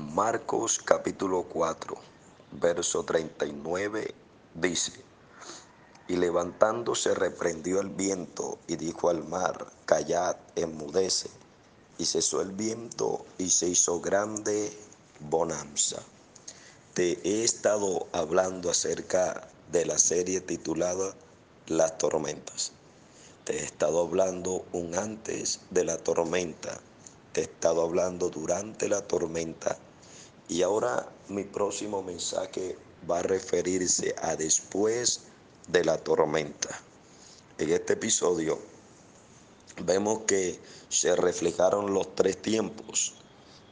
Marcos capítulo 4, verso 39 dice, y levantándose reprendió el viento y dijo al mar, callad, enmudece. Y cesó el viento y se hizo grande bonanza. Te he estado hablando acerca de la serie titulada Las tormentas. Te he estado hablando un antes de la tormenta. Te he estado hablando durante la tormenta. Y ahora mi próximo mensaje va a referirse a después de la tormenta. En este episodio vemos que se reflejaron los tres tiempos.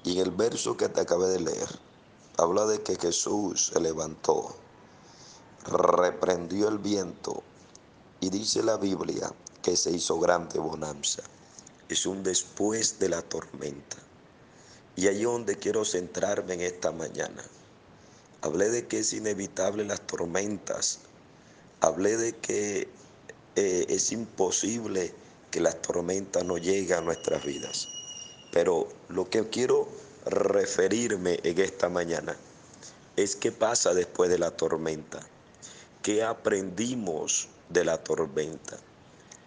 Y en el verso que te acabé de leer, habla de que Jesús se levantó, reprendió el viento y dice la Biblia que se hizo grande bonanza. Es un después de la tormenta. Y ahí donde quiero centrarme en esta mañana. Hablé de que es inevitable las tormentas. Hablé de que eh, es imposible que las tormentas no lleguen a nuestras vidas. Pero lo que quiero referirme en esta mañana es qué pasa después de la tormenta. ¿Qué aprendimos de la tormenta?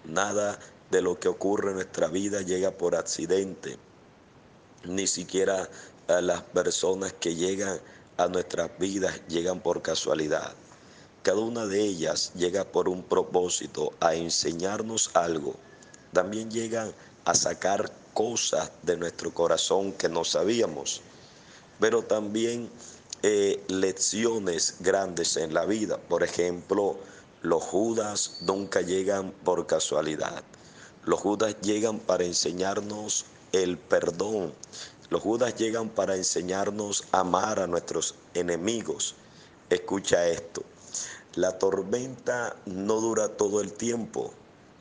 Nada de lo que ocurre en nuestra vida llega por accidente. Ni siquiera las personas que llegan a nuestras vidas llegan por casualidad. Cada una de ellas llega por un propósito, a enseñarnos algo. También llegan a sacar cosas de nuestro corazón que no sabíamos, pero también eh, lecciones grandes en la vida. Por ejemplo, los judas nunca llegan por casualidad. Los judas llegan para enseñarnos el perdón. Los judas llegan para enseñarnos a amar a nuestros enemigos. Escucha esto. La tormenta no dura todo el tiempo.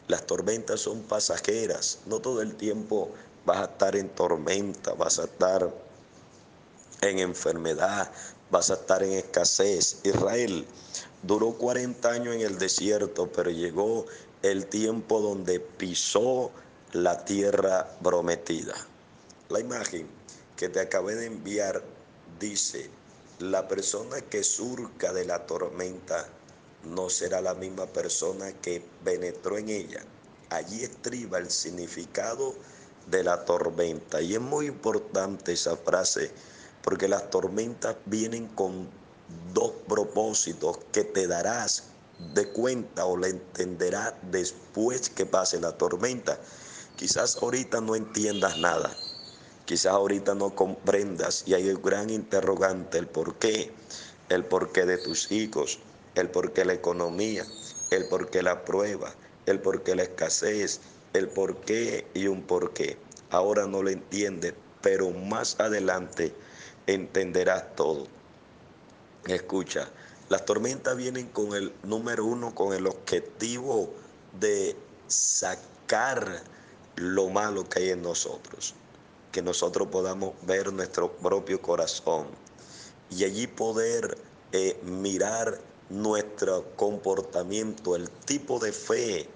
Las tormentas son pasajeras. No todo el tiempo vas a estar en tormenta, vas a estar en enfermedad, vas a estar en escasez. Israel duró 40 años en el desierto, pero llegó el tiempo donde pisó la tierra prometida. La imagen que te acabé de enviar dice, la persona que surca de la tormenta no será la misma persona que penetró en ella. Allí estriba el significado de la tormenta. Y es muy importante esa frase porque las tormentas vienen con dos propósitos que te darás de cuenta o la entenderás después que pase la tormenta. Quizás ahorita no entiendas nada. Quizás ahorita no comprendas y hay un gran interrogante el por qué, el porqué de tus hijos, el por qué la economía, el por qué la prueba, el por qué la escasez, el por qué y un por qué. Ahora no lo entiendes, pero más adelante entenderás todo. Escucha, las tormentas vienen con el número uno, con el objetivo de sacar lo malo que hay en nosotros, que nosotros podamos ver nuestro propio corazón y allí poder eh, mirar nuestro comportamiento, el tipo de fe,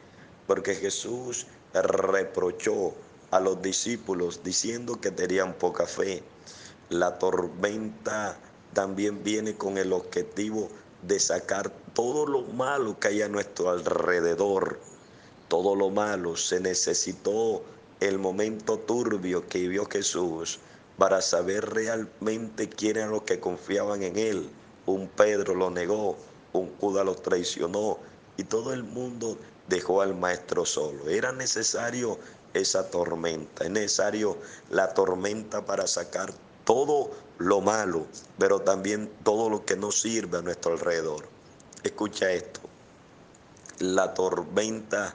porque Jesús reprochó a los discípulos diciendo que tenían poca fe. La tormenta también viene con el objetivo de sacar todo lo malo que hay a nuestro alrededor. Todo lo malo se necesitó el momento turbio que vivió Jesús para saber realmente quién eran los que confiaban en él. Un Pedro lo negó, un Judas lo traicionó y todo el mundo dejó al maestro solo. Era necesario esa tormenta, es necesario la tormenta para sacar todo lo malo, pero también todo lo que no sirve a nuestro alrededor. Escucha esto, la tormenta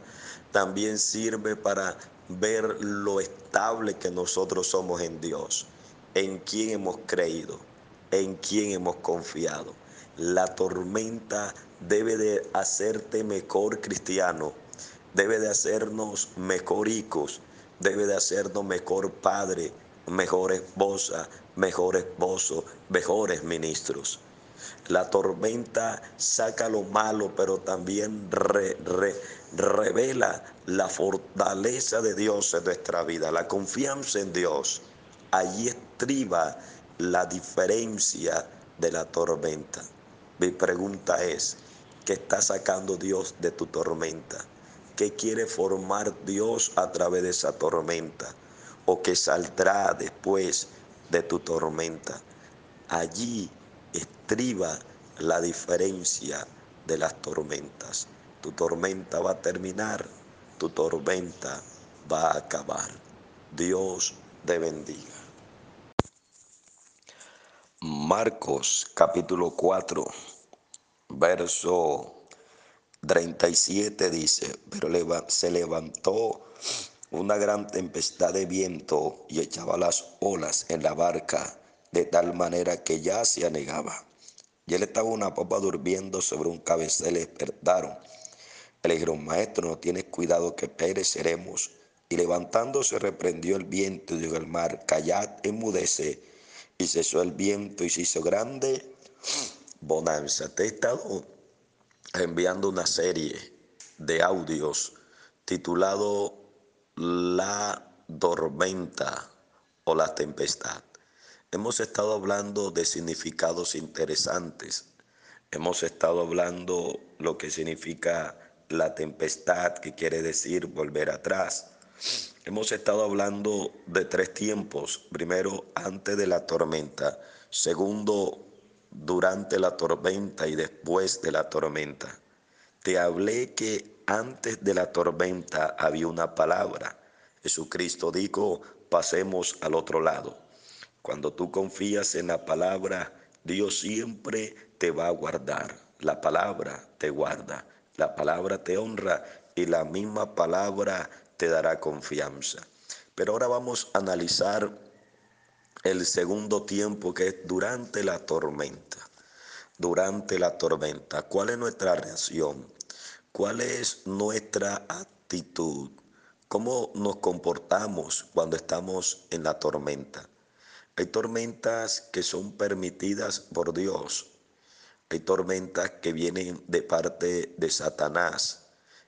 también sirve para ver lo estable que nosotros somos en Dios, en quién hemos creído, en quién hemos confiado. La tormenta debe de hacerte mejor cristiano, debe de hacernos mejor hijos, debe de hacernos mejor padre, mejor esposa, mejor esposo, mejores ministros. La tormenta saca lo malo, pero también revela la fortaleza de Dios en nuestra vida, la confianza en Dios. Allí estriba la diferencia de la tormenta. Mi pregunta es, ¿qué está sacando Dios de tu tormenta? ¿Qué quiere formar Dios a través de esa tormenta? ¿O qué saldrá después de tu tormenta? Allí estriba la diferencia de las tormentas. Tu tormenta va a terminar, tu tormenta va a acabar. Dios te bendiga. Marcos capítulo 4, verso 37 dice, pero se levantó una gran tempestad de viento y echaba las olas en la barca de tal manera que ya se anegaba. Y él estaba una popa durmiendo sobre un cabecel y despertaron. Le dijeron, maestro, no tienes cuidado que pereceremos. Y levantándose reprendió el viento y dijo mar, callad, enmudece. Y cesó el viento y se hizo grande bonanza. Te he estado enviando una serie de audios titulado La tormenta o la tempestad. Hemos estado hablando de significados interesantes. Hemos estado hablando lo que significa la tempestad, que quiere decir volver atrás. Hemos estado hablando de tres tiempos. Primero, antes de la tormenta. Segundo, durante la tormenta y después de la tormenta. Te hablé que antes de la tormenta había una palabra. Jesucristo dijo, pasemos al otro lado. Cuando tú confías en la palabra, Dios siempre te va a guardar. La palabra te guarda, la palabra te honra y la misma palabra te dará confianza. Pero ahora vamos a analizar el segundo tiempo que es durante la tormenta. Durante la tormenta, ¿cuál es nuestra reacción? ¿Cuál es nuestra actitud? ¿Cómo nos comportamos cuando estamos en la tormenta? Hay tormentas que son permitidas por Dios. Hay tormentas que vienen de parte de Satanás.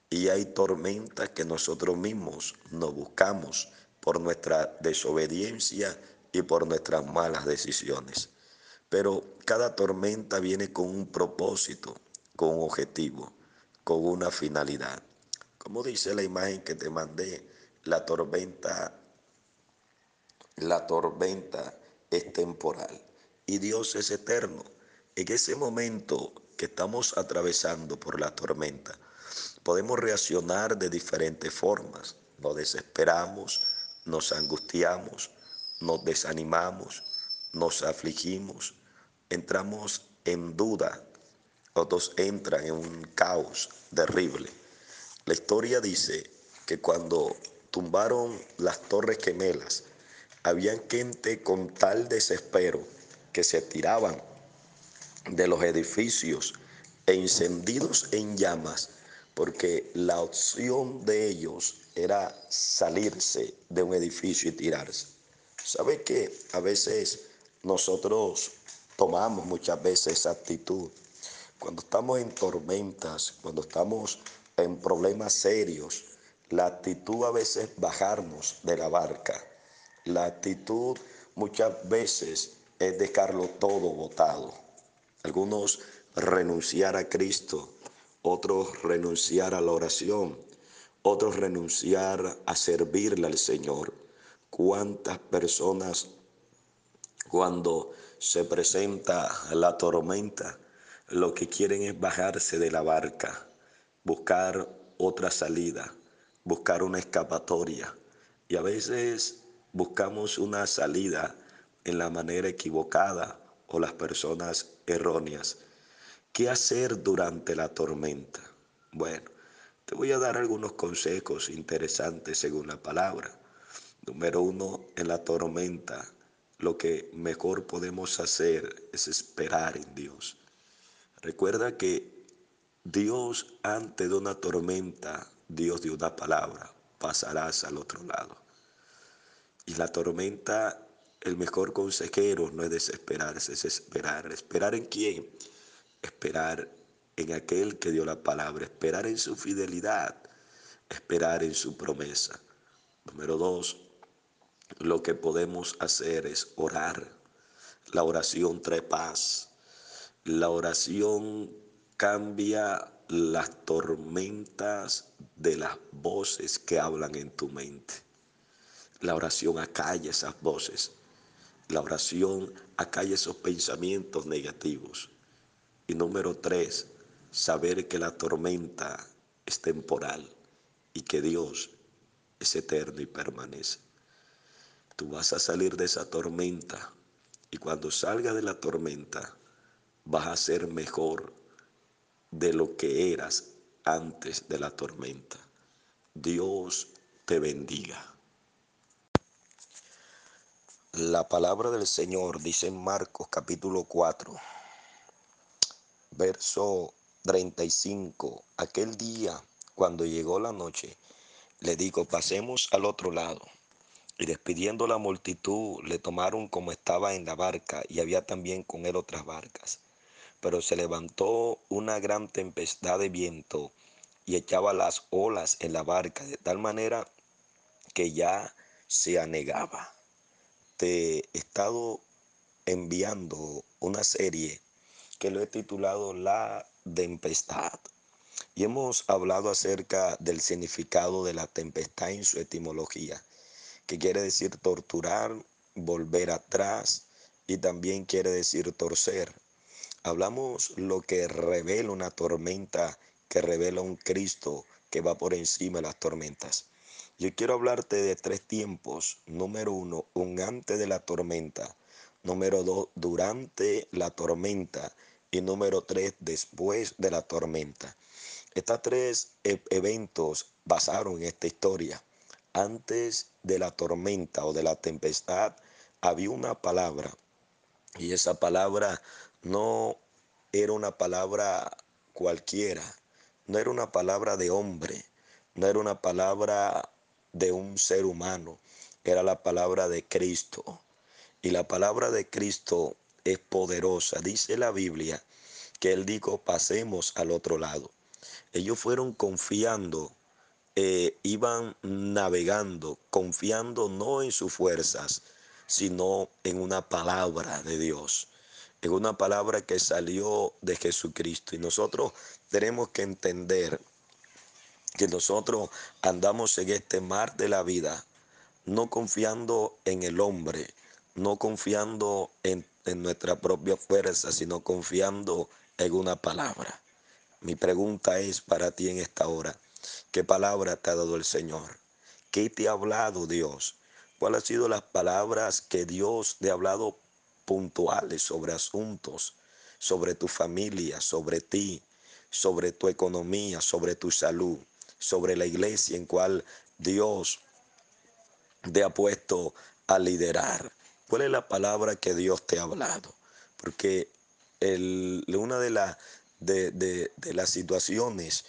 Y hay tormentas que nosotros mismos nos buscamos por nuestra desobediencia y por nuestras malas decisiones. Pero cada tormenta viene con un propósito, con un objetivo, con una finalidad. Como dice la imagen que te mandé, la tormenta, la tormenta es temporal y Dios es eterno. En ese momento que estamos atravesando por la tormenta, podemos reaccionar de diferentes formas. Nos desesperamos, nos angustiamos, nos desanimamos, nos afligimos, entramos en duda, otros entran en un caos terrible. La historia dice que cuando tumbaron las torres gemelas, habían gente con tal desespero que se tiraban de los edificios e encendidos en llamas, porque la opción de ellos era salirse de un edificio y tirarse. ¿Sabe que a veces nosotros tomamos muchas veces esa actitud? Cuando estamos en tormentas, cuando estamos en problemas serios, la actitud a veces bajarnos de la barca la actitud muchas veces es dejarlo todo botado. Algunos renunciar a Cristo, otros renunciar a la oración, otros renunciar a servirle al Señor. ¿Cuántas personas cuando se presenta la tormenta lo que quieren es bajarse de la barca, buscar otra salida, buscar una escapatoria? Y a veces buscamos una salida en la manera equivocada o las personas erróneas. ¿Qué hacer durante la tormenta? Bueno, te voy a dar algunos consejos interesantes según la palabra. Número uno, en la tormenta, lo que mejor podemos hacer es esperar en Dios. Recuerda que Dios antes de una tormenta, Dios de una palabra, pasarás al otro lado. Y la tormenta, el mejor consejero no es desesperarse, es esperar. ¿Esperar en quién? Esperar en aquel que dio la palabra, esperar en su fidelidad, esperar en su promesa. Número dos, lo que podemos hacer es orar. La oración trae paz. La oración cambia las tormentas de las voces que hablan en tu mente. La oración acalla esas voces. La oración acalla esos pensamientos negativos. Y número tres, saber que la tormenta es temporal y que Dios es eterno y permanece. Tú vas a salir de esa tormenta y cuando salga de la tormenta vas a ser mejor de lo que eras antes de la tormenta. Dios te bendiga. La palabra del Señor dice en Marcos capítulo 4, verso 35. Aquel día, cuando llegó la noche, le dijo, pasemos al otro lado. Y despidiendo la multitud, le tomaron como estaba en la barca, y había también con él otras barcas. Pero se levantó una gran tempestad de viento y echaba las olas en la barca, de tal manera que ya se anegaba he estado enviando una serie que lo he titulado La Tempestad. Y hemos hablado acerca del significado de la tempestad en su etimología, que quiere decir torturar, volver atrás y también quiere decir torcer. Hablamos lo que revela una tormenta, que revela un Cristo que va por encima de las tormentas. Yo quiero hablarte de tres tiempos. Número uno, un antes de la tormenta. Número dos, durante la tormenta. Y número tres, después de la tormenta. Estos tres e-, eventos basaron en esta historia. Antes de la tormenta o de la tempestad había una palabra. Y esa palabra no era una palabra cualquiera. No era una palabra de hombre. No era una palabra de un ser humano, era la palabra de Cristo. Y la palabra de Cristo es poderosa. Dice la Biblia que Él dijo, pasemos al otro lado. Ellos fueron confiando, eh, iban navegando, confiando no en sus fuerzas, sino en una palabra de Dios, en una palabra que salió de Jesucristo. Y nosotros tenemos que entender que nosotros andamos en este mar de la vida, no confiando en el hombre, no confiando en, nuestra propia fuerza, sino confiando en una palabra. Mi pregunta es para ti en esta hora, ¿qué palabra te ha dado el Señor? ¿Qué te ha hablado Dios? ¿Cuáles han sido las palabras que Dios te ha hablado puntuales sobre asuntos, sobre tu familia, sobre ti, sobre tu economía, sobre tu salud? Sobre la iglesia en cual Dios te ha puesto a liderar. ¿Cuál es la palabra que Dios te ha hablado? Porque una de, de, de las situaciones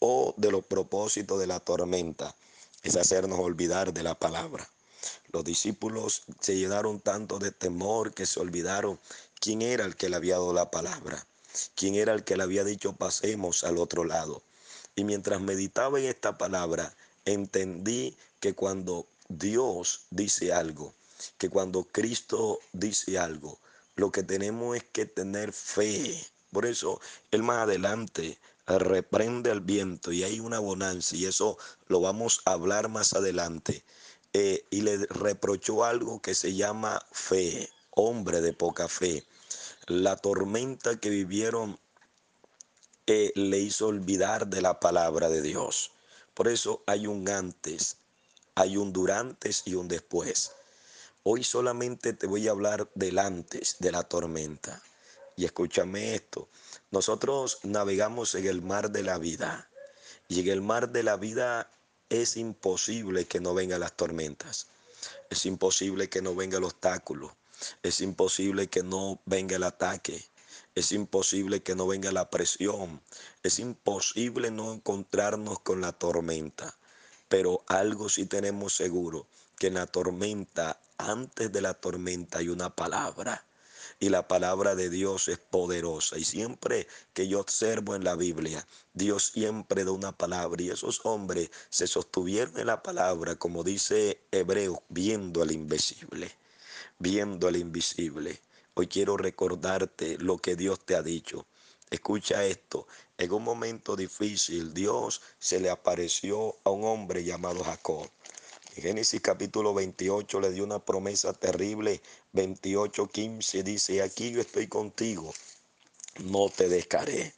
o de los propósitos de la tormenta es hacernos olvidar de la palabra. Los discípulos se llenaron tanto de temor que se olvidaron quién era el que le había dado la palabra, quién era el que le había dicho pasemos al otro lado. Y mientras meditaba en esta palabra, entendí que cuando Dios dice algo, que cuando Cristo dice algo, lo que tenemos es que tener fe. Por eso, él más adelante reprende al viento y hay una bonanza y eso lo vamos a hablar más adelante. Eh, y le reprochó algo que se llama fe, hombre de poca fe. La tormenta que vivieron le hizo olvidar de la palabra de Dios. Por eso hay un antes, hay un durante y un después. Hoy solamente te voy a hablar del antes de la tormenta. Y escúchame esto, nosotros navegamos en el mar de la vida. Y en el mar de la vida es imposible que no vengan las tormentas. Es imposible que no venga el obstáculo. Es imposible que no venga el ataque. Es imposible que no venga la presión. Es imposible no encontrarnos con la tormenta. Pero algo sí tenemos seguro, que en la tormenta, antes de la tormenta hay una palabra. Y la palabra de Dios es poderosa. Y siempre que yo observo en la Biblia, Dios siempre da una palabra. Y esos hombres se sostuvieron en la palabra, como dice Hebreo, viendo al invisible viendo el invisible. Hoy quiero recordarte lo que Dios te ha dicho. Escucha esto, en un momento difícil Dios se le apareció a un hombre llamado Jacob. En Génesis capítulo 28 le dio una promesa terrible. 28, 15 dice, aquí yo estoy contigo, no te dejaré.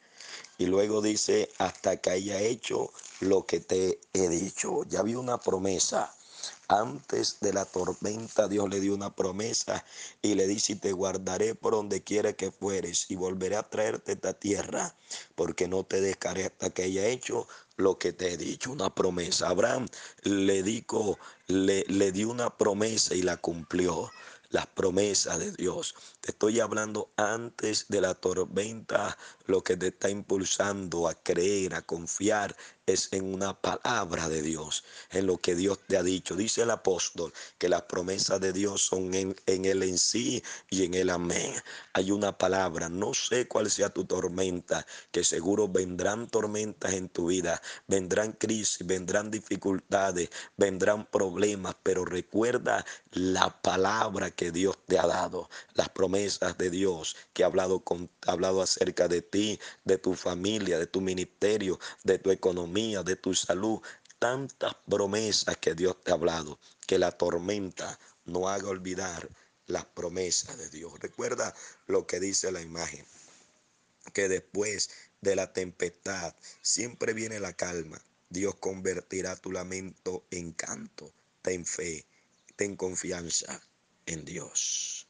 Y luego dice, hasta que haya hecho lo que te he dicho. Ya había una promesa. Antes de la tormenta Dios le dio una promesa y le dice, te guardaré por donde quiera que fueres y volveré a traerte esta tierra, porque no te dejaré hasta que haya hecho lo que te he dicho, una promesa. Abraham le dijo, le, le dio una promesa y la cumplió las promesas de Dios. Te estoy hablando antes de la tormenta, lo que te está impulsando a creer, a confiar, es en una palabra de Dios, en lo que Dios te ha dicho. Dice el apóstol que las promesas de Dios son en, en Él en sí y en el amén. Hay una palabra, no sé cuál sea tu tormenta, que seguro vendrán tormentas en tu vida, vendrán crisis, vendrán dificultades, vendrán problemas, pero recuerda la palabra que Dios te ha dado, las promesas de Dios que ha hablado, con, ha hablado acerca de ti, de tu familia, de tu ministerio, de tu economía, de tu salud. Tantas promesas que Dios te ha hablado, que la tormenta no haga olvidar las promesas de Dios. Recuerda lo que dice la imagen, que después de la tempestad siempre viene la calma. Dios convertirá tu lamento en canto. Ten fe, ten confianza en Dios.